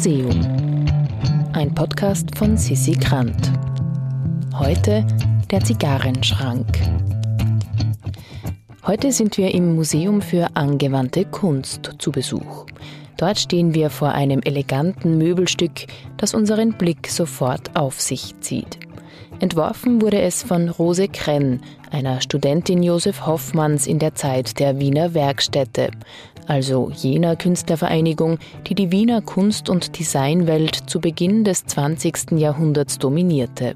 Museum. Ein Podcast von Sissi Grant. Heute der Zigarrenschrank. Heute sind wir im Museum für angewandte Kunst zu Besuch. Dort stehen wir vor einem eleganten Möbelstück, das unseren Blick sofort auf sich zieht. Entworfen wurde es von Rose Krenn, einer Studentin Josef Hoffmanns in der Zeit der Wiener Werkstätte, also jener Künstlervereinigung, die die Wiener Kunst- und Designwelt zu Beginn des 20. Jahrhunderts dominierte.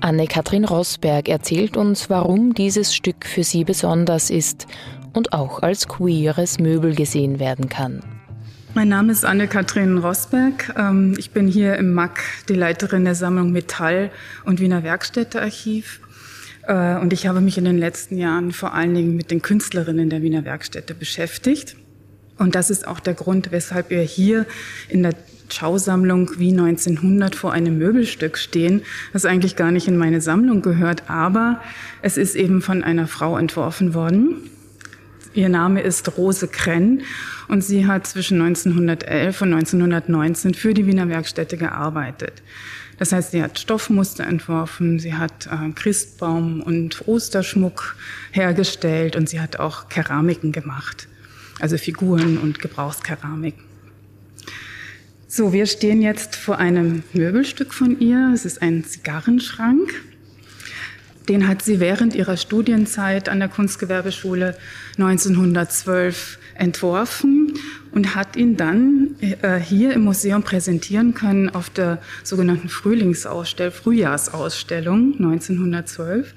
Anne-Kathrin Rosberg erzählt uns, warum dieses Stück für sie besonders ist und auch als queeres Möbel gesehen werden kann. Mein Name ist Anne-Kathrin Rosberg. Ähm, ich bin hier im MAC die Leiterin der Sammlung Metall und Wiener Werkstättearchiv. Äh, und ich habe mich in den letzten Jahren vor allen Dingen mit den Künstlerinnen der Wiener Werkstätte beschäftigt. Und das ist auch der Grund, weshalb wir hier in der Schausammlung wie 1900 vor einem Möbelstück stehen, das eigentlich gar nicht in meine Sammlung gehört, aber es ist eben von einer Frau entworfen worden. Ihr Name ist Rose Krenn und sie hat zwischen 1911 und 1919 für die Wiener Werkstätte gearbeitet. Das heißt, sie hat Stoffmuster entworfen, sie hat äh, Christbaum und Osterschmuck hergestellt und sie hat auch Keramiken gemacht, also Figuren und Gebrauchskeramik. So, wir stehen jetzt vor einem Möbelstück von ihr. Es ist ein Zigarrenschrank. Den hat sie während ihrer Studienzeit an der Kunstgewerbeschule 1912 entworfen und hat ihn dann äh, hier im Museum präsentieren können auf der sogenannten Frühlingsausstellung, Frühjahrsausstellung 1912.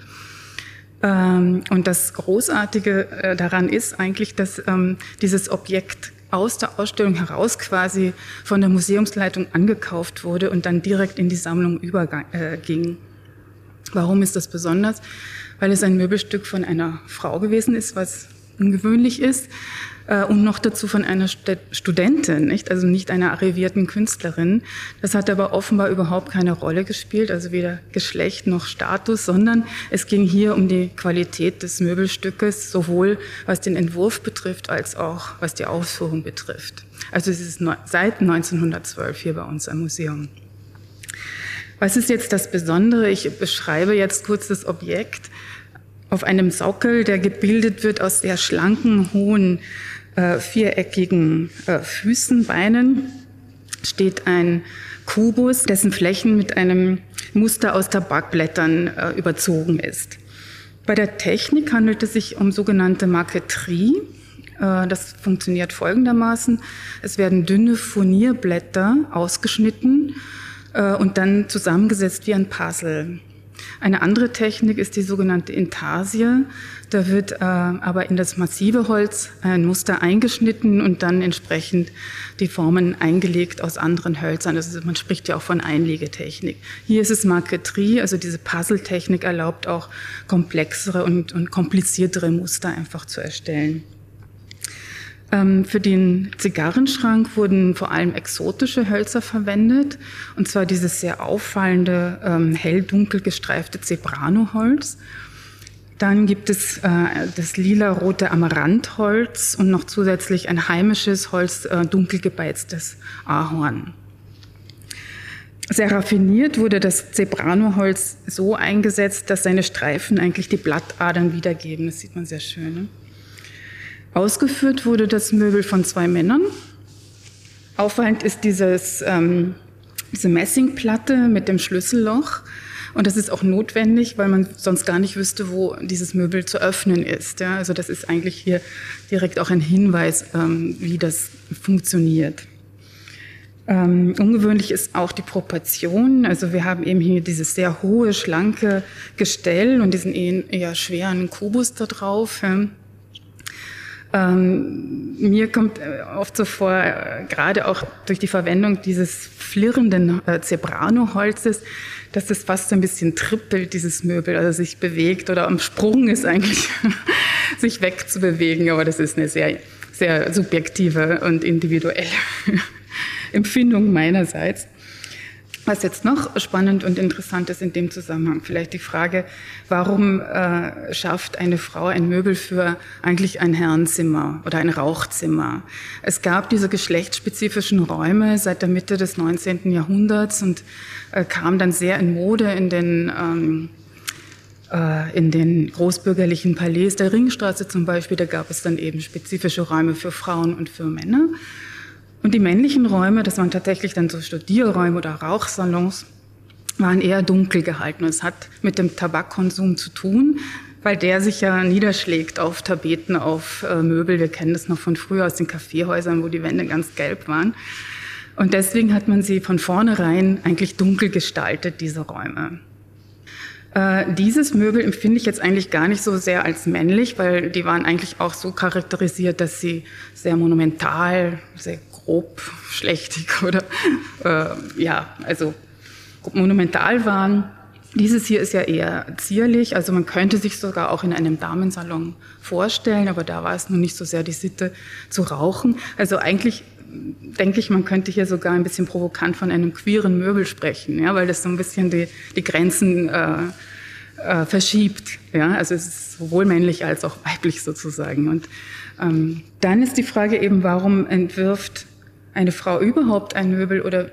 Ähm, und das Großartige äh, daran ist eigentlich, dass ähm, dieses Objekt aus der Ausstellung heraus quasi von der Museumsleitung angekauft wurde und dann direkt in die Sammlung überging. Warum ist das besonders? Weil es ein Möbelstück von einer Frau gewesen ist, was ungewöhnlich ist äh, und noch dazu von einer Studentin, nicht? also nicht einer arrivierten Künstlerin. Das hat aber offenbar überhaupt keine Rolle gespielt, also weder Geschlecht noch Status, sondern es ging hier um die Qualität des Möbelstückes, sowohl was den Entwurf betrifft, als auch was die Ausführung betrifft. Also es ist seit 1912 hier bei uns am Museum. Was ist jetzt das Besondere? Ich beschreibe jetzt kurz das Objekt auf einem Sockel, der gebildet wird aus sehr schlanken, hohen äh, viereckigen äh, Füßen, Beinen steht ein Kubus, dessen Flächen mit einem Muster aus Tabakblättern äh, überzogen ist. Bei der Technik handelt es sich um sogenannte Marqueterie. Äh, das funktioniert folgendermaßen. Es werden dünne Furnierblätter ausgeschnitten äh, und dann zusammengesetzt wie ein Puzzle. Eine andere Technik ist die sogenannte Intarsie. Da wird äh, aber in das massive Holz ein Muster eingeschnitten und dann entsprechend die Formen eingelegt aus anderen Hölzern. Also man spricht ja auch von Einlegetechnik. Hier ist es Marqueterie, also diese Puzzle-Technik erlaubt auch komplexere und, und kompliziertere Muster einfach zu erstellen. Ähm, für den Zigarrenschrank wurden vor allem exotische Hölzer verwendet, und zwar dieses sehr auffallende, ähm, hell-dunkel gestreifte Zebrano-Holz. Dann gibt es äh, das lila-rote Amaranthholz und noch zusätzlich ein heimisches Holz, äh, dunkel gebeiztes Ahorn. Sehr raffiniert wurde das Zebrano-Holz so eingesetzt, dass seine Streifen eigentlich die Blattadern wiedergeben. Das sieht man sehr schön. Ne? Ausgeführt wurde das Möbel von zwei Männern. Auffallend ist dieses, ähm, diese Messingplatte mit dem Schlüsselloch. Und das ist auch notwendig, weil man sonst gar nicht wüsste, wo dieses Möbel zu öffnen ist. Ja, also das ist eigentlich hier direkt auch ein Hinweis, ähm, wie das funktioniert. Ähm, ungewöhnlich ist auch die Proportion. Also wir haben eben hier dieses sehr hohe, schlanke Gestell und diesen eher schweren Kubus da drauf. Ja. Ähm, mir kommt äh, oft so vor, äh, gerade auch durch die Verwendung dieses flirrenden äh, Zebrano-Holzes, dass das fast so ein bisschen trippelt, dieses Möbel, also sich bewegt oder am Sprung ist eigentlich, sich wegzubewegen. Aber das ist eine sehr, sehr subjektive und individuelle Empfindung meinerseits. Was jetzt noch spannend und interessant ist in dem Zusammenhang, vielleicht die Frage, warum äh, schafft eine Frau ein Möbel für eigentlich ein Herrenzimmer oder ein Rauchzimmer? Es gab diese geschlechtsspezifischen Räume seit der Mitte des 19. Jahrhunderts und äh, kam dann sehr in Mode in den ähm, äh, in den großbürgerlichen Palais der Ringstraße zum Beispiel, da gab es dann eben spezifische Räume für Frauen und für Männer. Und die männlichen Räume, das waren tatsächlich dann so Studierräume oder Rauchsalons, waren eher dunkel gehalten. Und es hat mit dem Tabakkonsum zu tun, weil der sich ja niederschlägt auf Tapeten, auf äh, Möbel. Wir kennen das noch von früher aus den Kaffeehäusern, wo die Wände ganz gelb waren. Und deswegen hat man sie von vornherein eigentlich dunkel gestaltet, diese Räume. Äh, dieses Möbel empfinde ich jetzt eigentlich gar nicht so sehr als männlich, weil die waren eigentlich auch so charakterisiert, dass sie sehr monumental, sehr grob, schlechtig oder äh, ja, also monumental waren. Dieses hier ist ja eher zierlich, also man könnte sich sogar auch in einem Damensalon vorstellen, aber da war es nun nicht so sehr die Sitte zu rauchen. Also eigentlich denke ich, man könnte hier sogar ein bisschen provokant von einem queeren Möbel sprechen, ja, weil das so ein bisschen die, die Grenzen äh, äh, verschiebt. Ja, also es ist sowohl männlich als auch weiblich sozusagen. Und ähm, dann ist die Frage eben, warum entwirft eine Frau überhaupt ein Möbel oder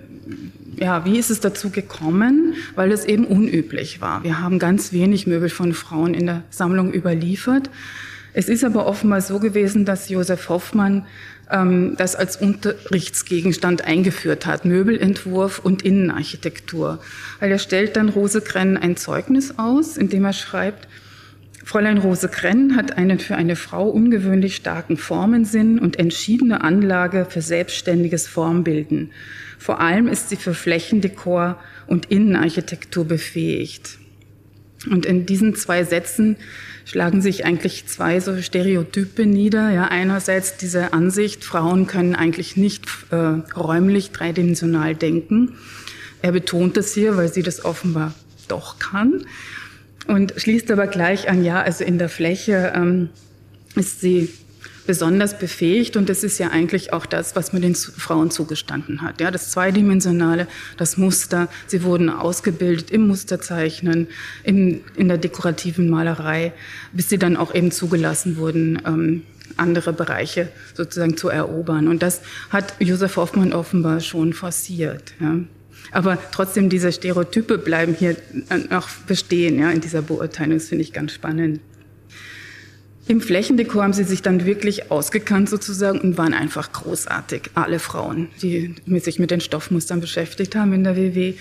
ja, wie ist es dazu gekommen? Weil es eben unüblich war. Wir haben ganz wenig Möbel von Frauen in der Sammlung überliefert. Es ist aber offenbar so gewesen, dass Josef Hoffmann das als Unterrichtsgegenstand eingeführt hat, Möbelentwurf und Innenarchitektur. Weil er stellt dann Rosekrenn ein Zeugnis aus, in dem er schreibt, Fräulein Rosekrenn hat einen für eine Frau ungewöhnlich starken Formensinn und entschiedene Anlage für selbstständiges Formbilden. Vor allem ist sie für Flächendekor und Innenarchitektur befähigt. Und in diesen zwei Sätzen schlagen sich eigentlich zwei so Stereotype nieder. Ja, einerseits diese Ansicht, Frauen können eigentlich nicht äh, räumlich dreidimensional denken. Er betont das hier, weil sie das offenbar doch kann. Und schließt aber gleich an, ja, also in der Fläche ähm, ist sie besonders befähigt und das ist ja eigentlich auch das, was man den Frauen zugestanden hat. Ja, das Zweidimensionale, das Muster, sie wurden ausgebildet im Musterzeichnen, in, in der dekorativen Malerei, bis sie dann auch eben zugelassen wurden, ähm, andere Bereiche sozusagen zu erobern. Und das hat Josef Hoffmann offenbar schon forciert. Ja. Aber trotzdem, diese Stereotype bleiben hier noch bestehen, ja, in dieser Beurteilung. Das finde ich ganz spannend. Im Flächendekor haben sie sich dann wirklich ausgekannt sozusagen und waren einfach großartig. Alle Frauen, die sich mit den Stoffmustern beschäftigt haben in der WW.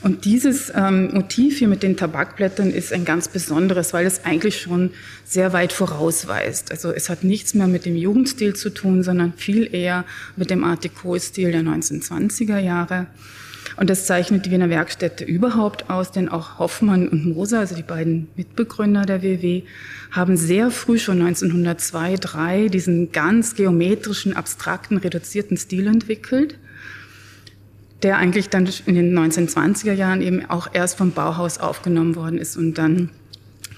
Und dieses ähm, Motiv hier mit den Tabakblättern ist ein ganz besonderes, weil es eigentlich schon sehr weit vorausweist. Also es hat nichts mehr mit dem Jugendstil zu tun, sondern viel eher mit dem Art Deco-Stil der 1920er Jahre. Und das zeichnet die Wiener Werkstätte überhaupt aus, denn auch Hoffmann und Moser, also die beiden Mitbegründer der WW, haben sehr früh schon 1902, 3 diesen ganz geometrischen, abstrakten, reduzierten Stil entwickelt, der eigentlich dann in den 1920er Jahren eben auch erst vom Bauhaus aufgenommen worden ist und dann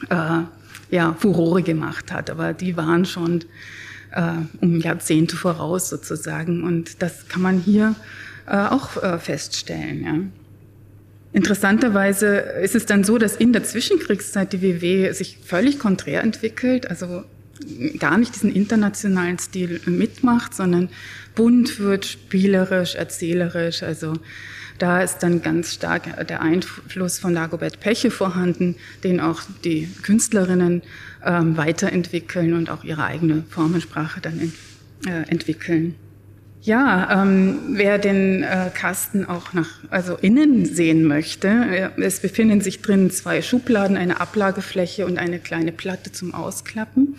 äh, ja, Furore gemacht hat. Aber die waren schon äh, um Jahrzehnte voraus sozusagen. Und das kann man hier auch äh, feststellen. Ja. Interessanterweise ist es dann so, dass in der Zwischenkriegszeit die WW sich völlig konträr entwickelt, also gar nicht diesen internationalen Stil mitmacht, sondern bunt wird, spielerisch, erzählerisch. Also da ist dann ganz stark der Einfluss von Dagobert Peche vorhanden, den auch die Künstlerinnen ähm, weiterentwickeln und auch ihre eigene Formensprache dann in, äh, entwickeln. Ja, ähm, wer den äh, Kasten auch nach, also innen sehen möchte, äh, es befinden sich drin zwei Schubladen, eine Ablagefläche und eine kleine Platte zum Ausklappen.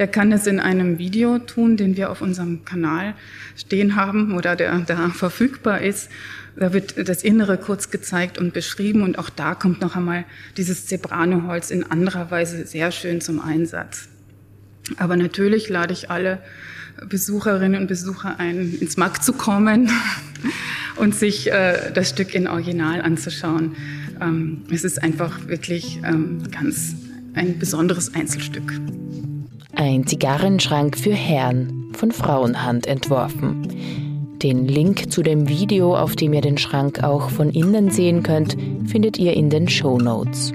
Der kann es in einem Video tun, den wir auf unserem Kanal stehen haben oder der da verfügbar ist. Da wird das Innere kurz gezeigt und beschrieben und auch da kommt noch einmal dieses Zebrano-Holz in anderer Weise sehr schön zum Einsatz. Aber natürlich lade ich alle Besucherinnen und Besucher ein, ins MAG zu kommen und sich äh, das Stück in Original anzuschauen. Ähm, es ist einfach wirklich ähm, ganz ein besonderes Einzelstück. Ein Zigarrenschrank für Herren, von Frauenhand entworfen. Den Link zu dem Video, auf dem ihr den Schrank auch von innen sehen könnt, findet ihr in den Show Notes.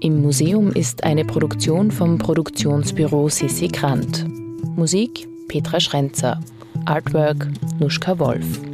Im Museum ist eine Produktion vom Produktionsbüro Sissi Grant. Musik Petra Schrenzer. Artwork Nuschka Wolf.